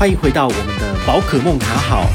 欢迎回到我们的宝可梦卡好。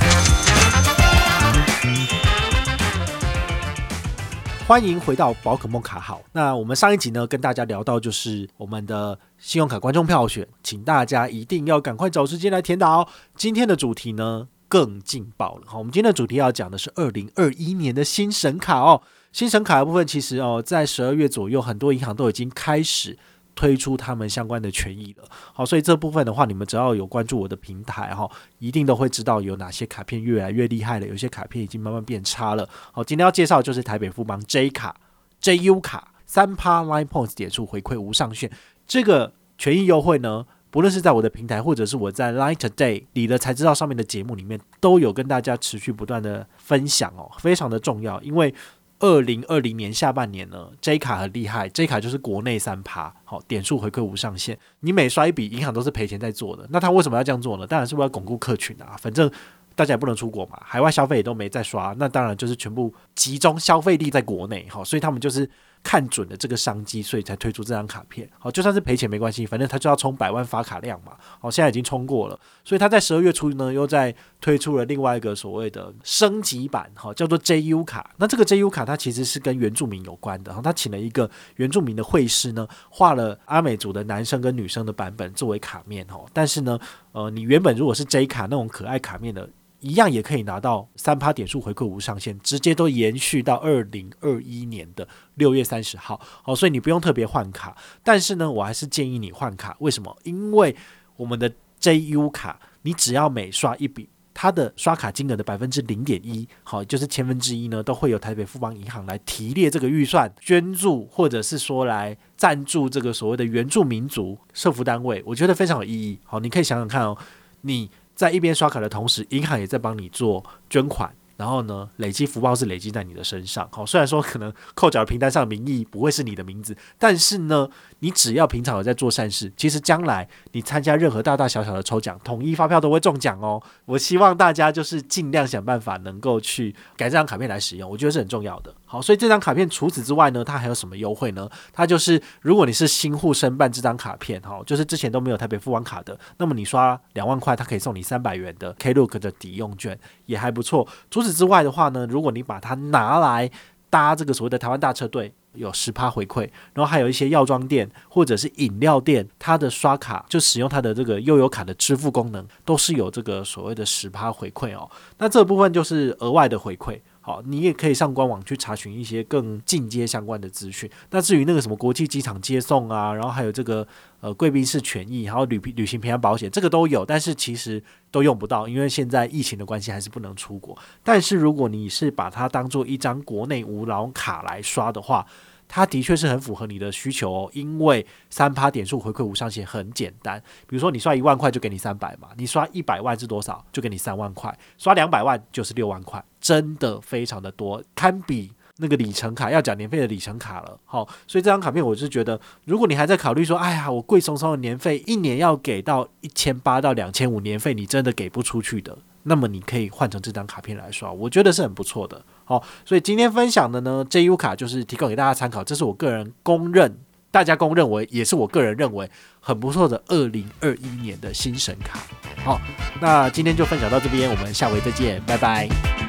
欢迎回到宝可梦卡好。那我们上一集呢，跟大家聊到就是我们的信用卡观众票选，请大家一定要赶快找时间来填答哦。今天的主题呢更劲爆了，好，我们今天的主题要讲的是二零二一年的新神卡哦。新神卡的部分，其实哦，在十二月左右，很多银行都已经开始。推出他们相关的权益了，好，所以这部分的话，你们只要有关注我的平台哈，一定都会知道有哪些卡片越来越厉害了，有些卡片已经慢慢变差了。好，今天要介绍就是台北富邦 J 卡 JU 卡三趴 Line Points 点数回馈无上限，这个权益优惠呢，不论是在我的平台或者是我在 Line Today 理了财知道上面的节目里面，都有跟大家持续不断的分享哦，非常的重要，因为。二零二零年下半年呢，J 卡很厉害，J 卡就是国内三趴，好，点数回馈无上限，你每刷一笔，银行都是赔钱在做的。那他为什么要这样做呢？当然是为了巩固客群啊，反正大家也不能出国嘛，海外消费也都没在刷，那当然就是全部集中消费力在国内，好，所以他们就是。看准了这个商机，所以才推出这张卡片。好，就算是赔钱没关系，反正他就要冲百万发卡量嘛。好，现在已经冲过了，所以他在十二月初呢，又在推出了另外一个所谓的升级版，好，叫做 JU 卡。那这个 JU 卡它其实是跟原住民有关的，然后，他请了一个原住民的绘师呢，画了阿美族的男生跟女生的版本作为卡面，哈。但是呢，呃，你原本如果是 J 卡那种可爱卡面的。一样也可以拿到三趴点数回馈无上限，直接都延续到二零二一年的六月三十号。好，所以你不用特别换卡，但是呢，我还是建议你换卡。为什么？因为我们的 JU 卡，你只要每刷一笔，它的刷卡金额的百分之零点一，好，就是千分之一呢，都会有台北富邦银行来提列这个预算捐助，或者是说来赞助这个所谓的原住民族社福单位。我觉得非常有意义。好，你可以想想看哦，你。在一边刷卡的同时，银行也在帮你做捐款。然后呢，累积福报是累积在你的身上。好，虽然说可能扣缴的凭单上的名义不会是你的名字，但是呢，你只要平常有在做善事，其实将来你参加任何大大小小的抽奖，统一发票都会中奖哦。我希望大家就是尽量想办法能够去改这张卡片来使用，我觉得是很重要的。好，所以这张卡片除此之外呢，它还有什么优惠呢？它就是如果你是新户申办这张卡片，哈，就是之前都没有台北富邦卡的，那么你刷两万块，它可以送你三百元的 Klook 的抵用券，也还不错。除此之外的话呢，如果你把它拿来搭这个所谓的台湾大车队，有十趴回馈，然后还有一些药妆店或者是饮料店，它的刷卡就使用它的这个悠游卡的支付功能，都是有这个所谓的十趴回馈哦。那这部分就是额外的回馈。好，你也可以上官网去查询一些更进阶相关的资讯。那至于那个什么国际机场接送啊，然后还有这个呃贵宾室权益，还有旅旅行平安保险，这个都有，但是其实都用不到，因为现在疫情的关系还是不能出国。但是如果你是把它当做一张国内无劳卡来刷的话，它的确是很符合你的需求哦，因为三趴点数回馈无上限很简单，比如说你刷一万块就给你三百嘛，你刷一百万是多少？就给你三万块，刷两百万就是六万块，真的非常的多，堪比那个里程卡要缴年费的里程卡了。好，所以这张卡片我是觉得，如果你还在考虑说，哎呀，我贵松松的年费一年要给到一千八到两千五年费，你真的给不出去的。那么你可以换成这张卡片来刷，我觉得是很不错的。好，所以今天分享的呢，JU 卡就是提供给大家参考，这是我个人公认，大家公认为也是我个人认为很不错的二零二一年的新神卡。好，那今天就分享到这边，我们下回再见，拜拜。